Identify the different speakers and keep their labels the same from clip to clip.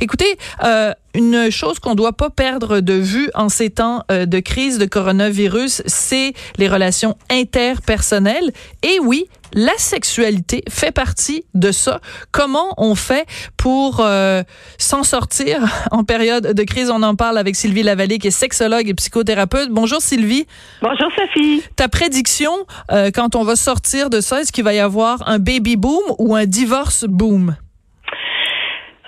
Speaker 1: Écoutez, euh, une chose qu'on doit pas perdre de vue en ces temps euh, de crise de coronavirus, c'est les relations interpersonnelles. Et oui, la sexualité fait partie de ça. Comment on fait pour euh, s'en sortir en période de crise? On en parle avec Sylvie Lavallée, qui est sexologue et psychothérapeute. Bonjour Sylvie.
Speaker 2: Bonjour Sophie.
Speaker 1: Ta prédiction, euh, quand on va sortir de ça, est-ce qu'il va y avoir un baby boom ou un divorce boom?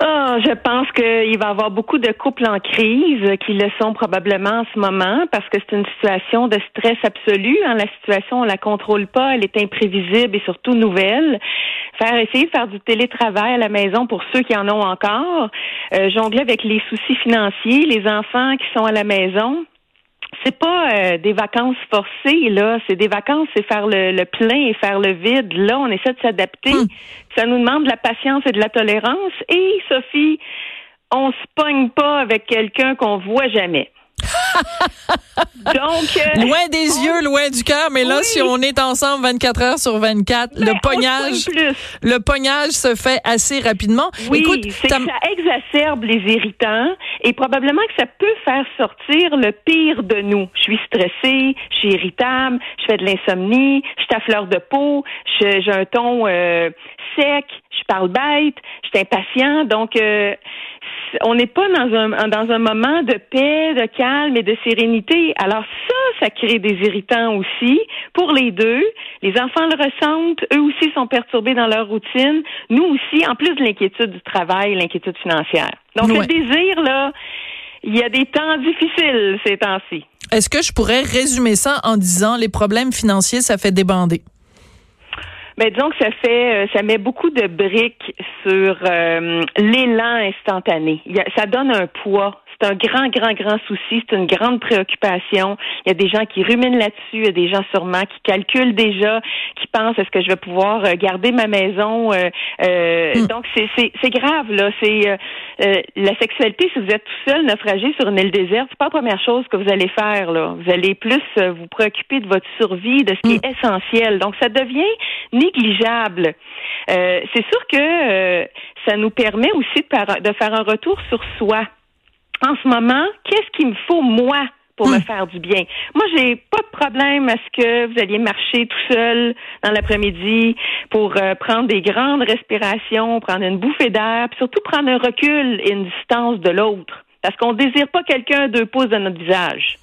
Speaker 2: Ah, je pense qu'il va y avoir beaucoup de couples en crise qui le sont probablement en ce moment parce que c'est une situation de stress absolu. Hein. La situation, on la contrôle pas, elle est imprévisible et surtout nouvelle. Faire essayer de faire du télétravail à la maison pour ceux qui en ont encore, euh, jongler avec les soucis financiers, les enfants qui sont à la maison c'est pas euh, des vacances forcées, là. C'est des vacances, c'est faire le, plein et faire le vide. Là, on essaie de s'adapter. Hmm. Ça nous demande de la patience et de la tolérance. Et, Sophie, on se pogne pas avec quelqu'un qu'on voit jamais.
Speaker 1: Donc, euh, loin des yeux, loin du cœur, mais là, si on est ensemble 24 heures sur 24, le pognage, le pognage se fait assez rapidement.
Speaker 2: Oui, Écoute, c'est que ça exacerbe les irritants et probablement que ça peut faire sortir le pire de nous. Je suis stressée, je suis irritable, je fais de l'insomnie, je suis à fleur de peau, j'ai un ton euh, sec, je parle bête, je suis impatient, donc euh, on n'est pas dans un dans un moment de paix, de calme et de sérénité. Alors ça, ça crée des irritants aussi pour les deux. Les enfants le ressentent, eux aussi sont perturbés dans leur routine. Nous aussi, en plus de l'inquiétude du travail, l'inquiétude financière. Donc le désir là, il y a des temps difficiles ces temps-ci.
Speaker 1: Est-ce que je pourrais résumer ça en disant les problèmes financiers, ça fait débander?
Speaker 2: Mais disons que ça fait, euh, ça met beaucoup de briques sur euh, l'élan instantané. ça donne un poids c'est un grand, grand, grand souci. C'est une grande préoccupation. Il y a des gens qui ruminent là-dessus. Il y a des gens sûrement qui calculent déjà, qui pensent est-ce que je vais pouvoir euh, garder ma maison? Euh, euh hmm. Donc c'est grave là. C'est euh, la sexualité. Si vous êtes tout seul, naufragé sur une île déserte, c'est pas la première chose que vous allez faire là. Vous allez plus vous préoccuper de votre survie, de ce qui est hmm. essentiel. Donc ça devient négligeable. c'est sûr que ça nous permet aussi de faire un retour sur soi en ce moment, qu'est-ce qu'il me faut, moi, pour me hmm. faire du bien? Moi, j'ai pas de problème à ce que vous alliez marcher tout seul dans l'après-midi pour euh, prendre des grandes respirations, prendre une bouffée d'air, puis surtout prendre un recul et une distance de l'autre. Parce qu'on désire pas quelqu'un deux pouces dans notre visage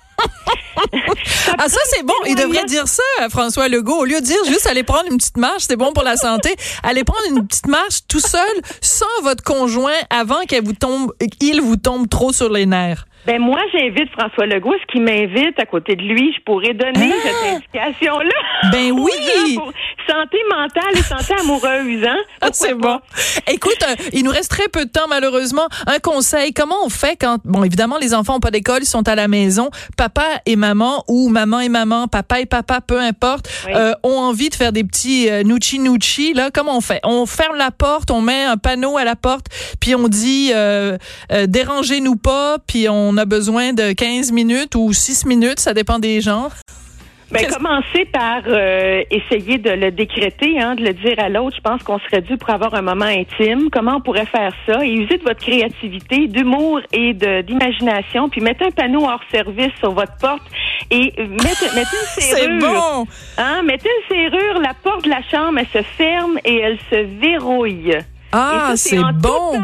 Speaker 1: ah, ça, c'est bon. Il devrait dire ça, François Legault. Au lieu de dire juste aller prendre une petite marche, c'est bon pour la santé. Allez prendre une petite marche tout seul, sans votre conjoint, avant qu'elle vous tombe, qu'il vous tombe trop sur les nerfs.
Speaker 2: Ben moi, j'invite François Legault. Ce qui m'invite à côté de lui, je pourrais donner ah! cette indication-là.
Speaker 1: Ben oui.
Speaker 2: Santé mentale et santé amoureuse, hein?
Speaker 1: Ah, c'est bon. Écoute, euh, il nous reste très peu de temps, malheureusement. Un conseil. Comment on fait quand, bon, évidemment, les enfants n'ont pas d'école, ils sont à la maison. Papa et maman, ou maman et maman, papa et papa, peu importe, euh, ont envie de faire des petits euh, nuchi nuchi, là. Comment on fait? On ferme la porte, on met un panneau à la porte, puis on dit, euh, euh dérangez-nous pas, puis on on a besoin de 15 minutes ou 6 minutes, ça dépend des gens.
Speaker 2: Ben, commencer par euh, essayer de le décréter, hein, de le dire à l'autre. Je pense qu'on serait dû pour avoir un moment intime. Comment on pourrait faire ça? Et user de votre créativité, d'humour et d'imagination. Puis mettez un panneau hors service sur votre porte et mettez, une serrure.
Speaker 1: C'est bon!
Speaker 2: Hein, mettez une serrure. La porte de la chambre, elle se ferme et elle se verrouille.
Speaker 1: Ah, c'est bon!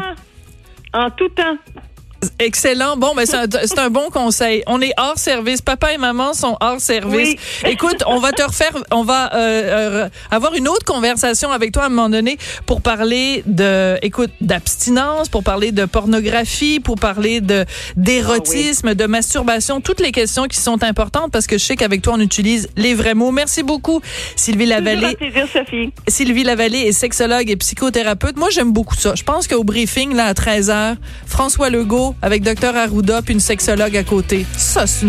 Speaker 2: en tout temps.
Speaker 1: Excellent. Bon, ben c'est un, bon conseil. On est hors service. Papa et maman sont hors service. Écoute, on va te refaire, on va euh, euh, avoir une autre conversation avec toi à un moment donné pour parler de, écoute, d'abstinence, pour parler de pornographie, pour parler de d'érotisme, ah de masturbation, toutes les questions qui sont importantes parce que je sais qu'avec toi on utilise les vrais mots. Merci beaucoup, Sylvie Lavallée.
Speaker 2: Plaisir, Sophie.
Speaker 1: Sylvie Lavallée est sexologue et psychothérapeute. Moi, j'aime beaucoup ça. Je pense qu'au briefing là à 13h, François Legault avec Dr Arruda puis une sexologue à côté. Ça, c'est